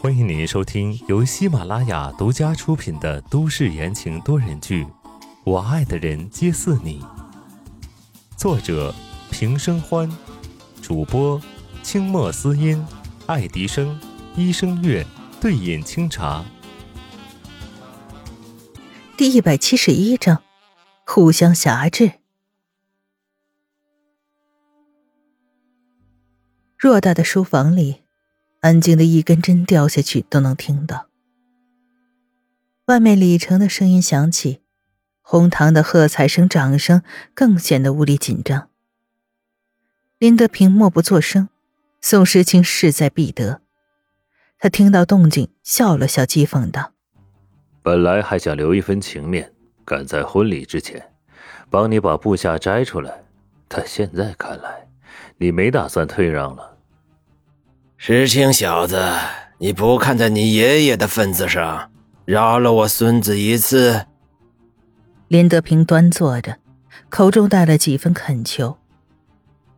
欢迎您收听由喜马拉雅独家出品的都市言情多人剧《我爱的人皆似你》，作者平生欢，主播清墨思音、爱迪生、医生月、对饮清茶。第一百七十一章，互相辖制。偌大的书房里。安静的一根针掉下去都能听到。外面李成的声音响起，红堂的喝彩声、掌声更显得无力紧张。林德平默不作声，宋时清势在必得。他听到动静，笑了笑，讥讽道：“本来还想留一份情面，赶在婚礼之前帮你把部下摘出来，但现在看来，你没打算退让了。”石青小子，你不看在你爷爷的份子上，饶了我孙子一次。林德平端坐着，口中带了几分恳求。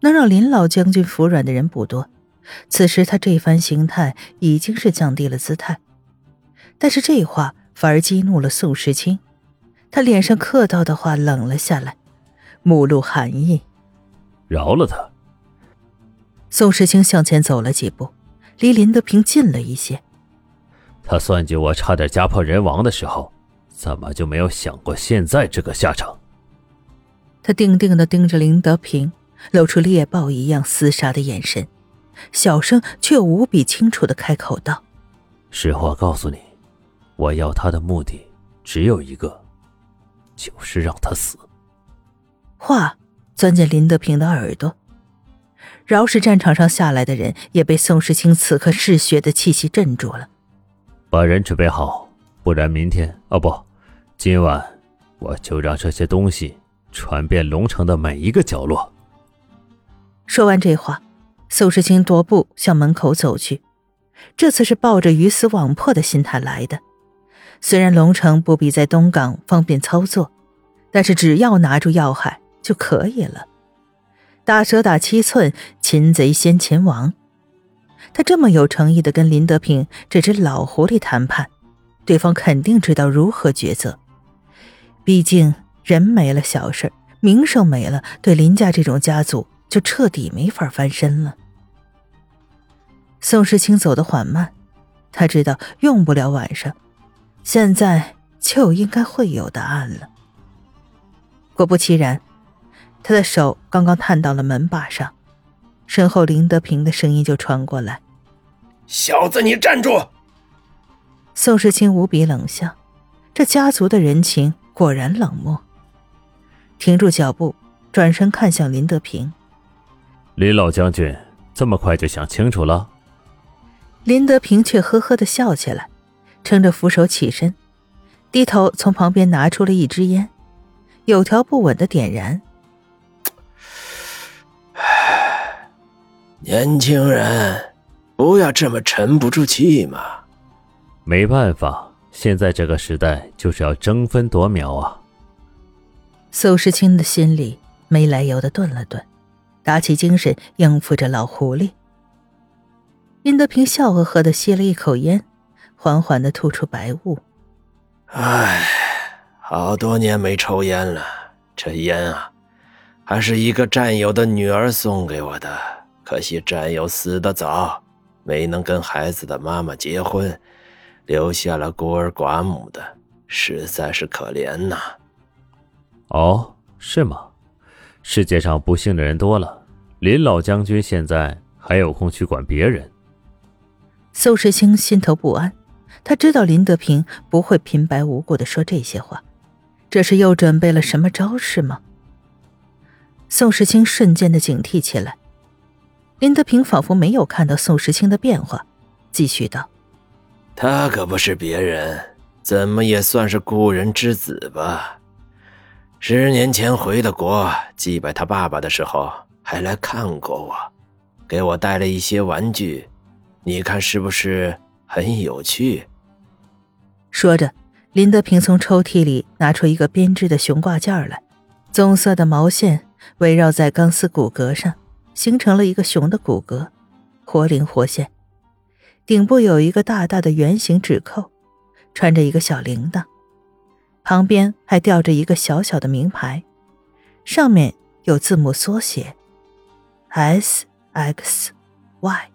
能让林老将军服软的人不多，此时他这番形态已经是降低了姿态。但是这话反而激怒了宋时清，他脸上客套的话冷了下来，目露寒意：“饶了他。”宋时清向前走了几步。离林德平近了一些。他算计我差点家破人亡的时候，怎么就没有想过现在这个下场？他定定的盯着林德平，露出猎豹一样厮杀的眼神，小声却无比清楚的开口道：“实话告诉你，我要他的目的只有一个，就是让他死。”话钻进林德平的耳朵。饶是战场上下来的人，也被宋时清此刻嗜血的气息镇住了。把人准备好，不然明天哦不，今晚我就让这些东西传遍龙城的每一个角落。说完这话，宋时清踱步向门口走去。这次是抱着鱼死网破的心态来的。虽然龙城不比在东港方便操作，但是只要拿住要害就可以了。打蛇打七寸，擒贼先擒王。他这么有诚意的跟林德平这只老狐狸谈判，对方肯定知道如何抉择。毕竟人没了小事名声没了，对林家这种家族就彻底没法翻身了。宋时清走得缓慢，他知道用不了晚上，现在就应该会有答案了。果不其然。他的手刚刚探到了门把上，身后林德平的声音就传过来：“小子，你站住！”宋世清无比冷笑，这家族的人情果然冷漠。停住脚步，转身看向林德平：“林老将军，这么快就想清楚了？”林德平却呵呵的笑起来，撑着扶手起身，低头从旁边拿出了一支烟，有条不紊的点燃。年轻人，不要这么沉不住气嘛！没办法，现在这个时代就是要争分夺秒啊！宋时清的心里没来由的顿了顿，打起精神应付着老狐狸。殷德平笑呵呵的吸了一口烟，缓缓的吐出白雾。唉，好多年没抽烟了，这烟啊，还是一个战友的女儿送给我的。可惜战友死得早，没能跟孩子的妈妈结婚，留下了孤儿寡母的，实在是可怜呐。哦，是吗？世界上不幸的人多了，林老将军现在还有空去管别人？宋时清心头不安，他知道林德平不会平白无故的说这些话，这是又准备了什么招式吗？宋时清瞬间的警惕起来。林德平仿佛没有看到宋时清的变化，继续道：“他可不是别人，怎么也算是故人之子吧？十年前回的国，祭拜他爸爸的时候，还来看过我，给我带了一些玩具，你看是不是很有趣？”说着，林德平从抽屉里拿出一个编织的熊挂件来，棕色的毛线围绕在钢丝骨骼上。形成了一个熊的骨骼，活灵活现，顶部有一个大大的圆形指扣，穿着一个小铃铛，旁边还吊着一个小小的名牌，上面有字母缩写：S X Y。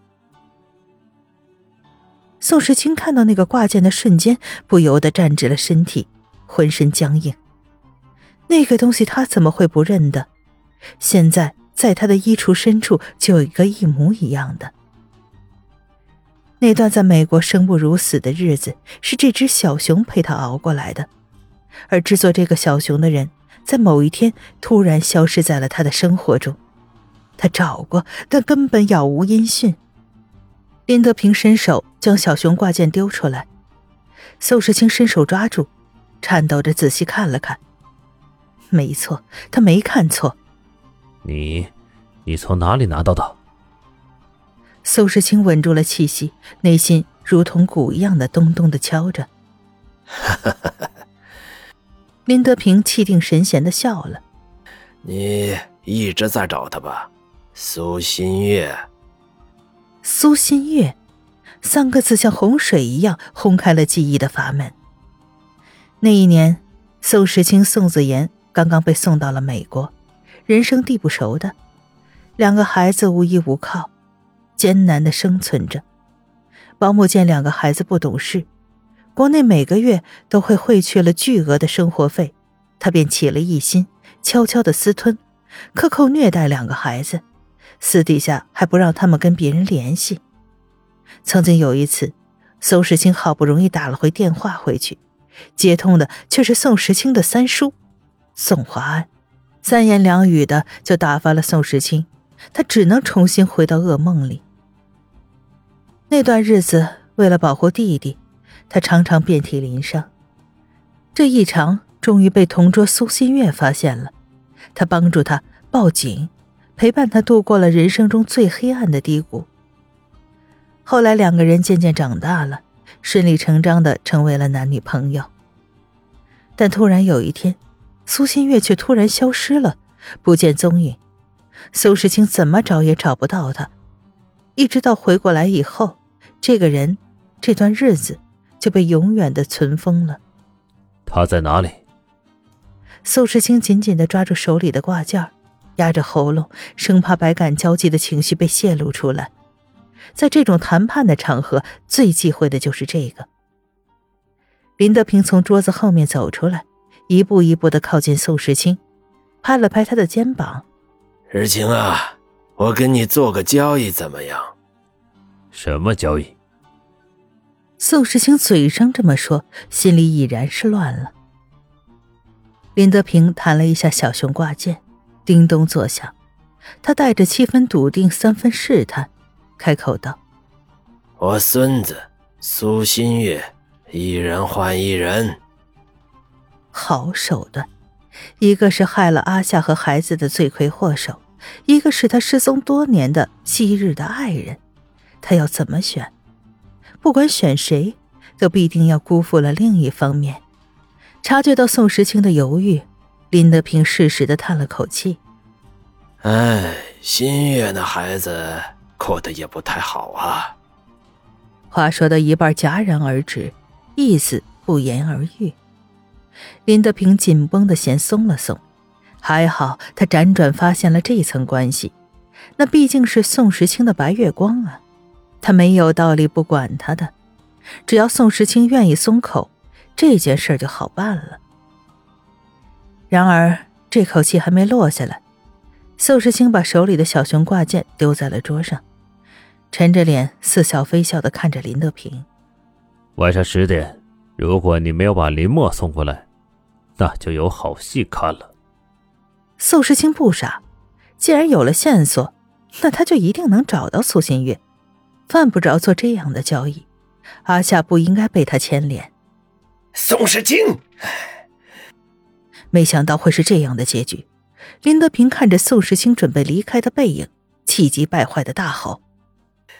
宋时清看到那个挂件的瞬间，不由得站直了身体，浑身僵硬。那个东西他怎么会不认得？现在在他的衣橱深处就有一个一模一样的。那段在美国生不如死的日子，是这只小熊陪他熬过来的。而制作这个小熊的人，在某一天突然消失在了他的生活中。他找过，但根本杳无音讯。林德平伸手将小熊挂件丢出来，宋时清伸手抓住，颤抖着仔细看了看。没错，他没看错。你，你从哪里拿到的？苏世清稳住了气息，内心如同鼓一样的咚咚的敲着。林德平气定神闲的笑了。你一直在找他吧，苏新月。苏新月，三个字像洪水一样轰开了记忆的阀门。那一年，宋时清、宋子妍。刚刚被送到了美国，人生地不熟的，两个孩子无依无靠，艰难的生存着。保姆见两个孩子不懂事，国内每个月都会汇去了巨额的生活费，他便起了异心，悄悄的私吞，克扣虐待两个孩子，私底下还不让他们跟别人联系。曾经有一次，宋时清好不容易打了回电话回去，接通的却是宋时清的三叔。宋华安，三言两语的就打发了宋时清，他只能重新回到噩梦里。那段日子，为了保护弟弟，他常常遍体鳞伤。这异常终于被同桌苏新月发现了，他帮助他报警，陪伴他度过了人生中最黑暗的低谷。后来，两个人渐渐长大了，顺理成章的成为了男女朋友。但突然有一天，苏新月却突然消失了，不见踪影。苏世清怎么找也找不到他，一直到回过来以后，这个人，这段日子就被永远的存封了。他在哪里？苏世清紧紧的抓住手里的挂件，压着喉咙，生怕百感交集的情绪被泄露出来。在这种谈判的场合，最忌讳的就是这个。林德平从桌子后面走出来。一步一步的靠近宋时清，拍了拍他的肩膀：“日清啊，我跟你做个交易怎么样？”“什么交易？”宋时清嘴上这么说，心里已然是乱了。林德平弹了一下小熊挂件，叮咚作响。他带着七分笃定，三分试探，开口道：“我孙子苏新月，一人换一人。”好手段，一个是害了阿夏和孩子的罪魁祸首，一个是他失踪多年的昔日的爱人，他要怎么选？不管选谁，都必定要辜负了另一方面。察觉到宋时清的犹豫，林德平适时的叹了口气：“哎，新月那孩子过得也不太好啊。”话说到一半戛然而止，意思不言而喻。林德平紧绷的弦松了松，还好他辗转发现了这层关系，那毕竟是宋时清的白月光啊，他没有道理不管他的，只要宋时清愿意松口，这件事就好办了。然而这口气还没落下来，宋时清把手里的小熊挂件丢在了桌上，沉着脸似笑非笑的看着林德平。晚上十点。如果你没有把林墨送过来，那就有好戏看了。宋时清不傻，既然有了线索，那他就一定能找到苏新月，犯不着做这样的交易。阿夏不应该被他牵连。宋时清，没想到会是这样的结局。林德平看着宋时清准备离开的背影，气急败坏的大吼：“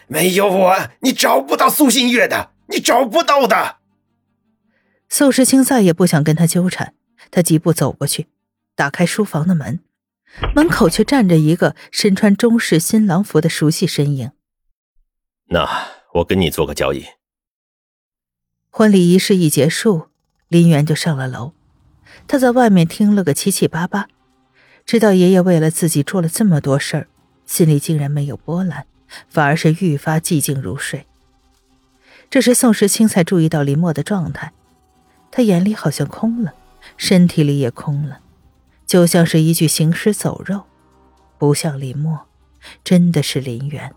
没有我，你找不到苏新月的，你找不到的！”宋时清再也不想跟他纠缠，他疾步走过去，打开书房的门，门口却站着一个身穿中式新郎服的熟悉身影。那我跟你做个交易。婚礼仪式一结束，林园就上了楼。他在外面听了个七七八八，知道爷爷为了自己做了这么多事儿，心里竟然没有波澜，反而是愈发寂静如水。这时，宋时清才注意到林墨的状态，他眼里好像空了，身体里也空了，就像是一具行尸走肉，不像林墨，真的是林渊。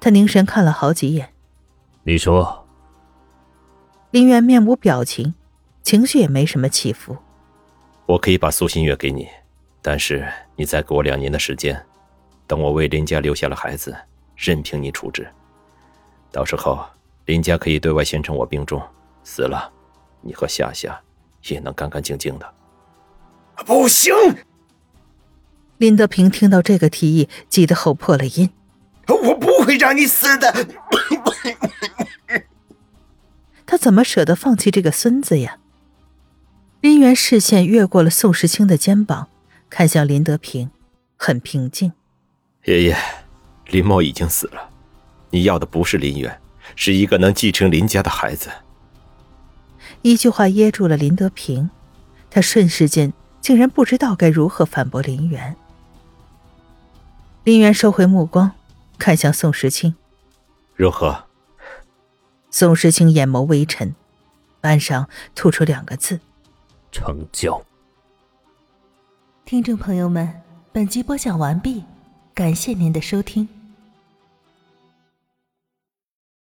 他凝神看了好几眼，你说。林渊面无表情。情绪也没什么起伏。我可以把苏新月给你，但是你再给我两年的时间，等我为林家留下了孩子，任凭你处置。到时候林家可以对外宣称我病重，死了，你和夏夏也能干干净净的。不行！林德平听到这个提议，急得吼破了音：“我不会让你死的！” 他怎么舍得放弃这个孙子呀？林元视线越过了宋时清的肩膀，看向林德平，很平静：“爷爷，林茂已经死了，你要的不是林元，是一个能继承林家的孩子。”一句话噎住了林德平，他瞬时间竟然不知道该如何反驳林渊。林渊收回目光，看向宋时清：“如何？”宋时清眼眸微沉，半晌吐出两个字。成交。听众朋友们，本集播讲完毕，感谢您的收听。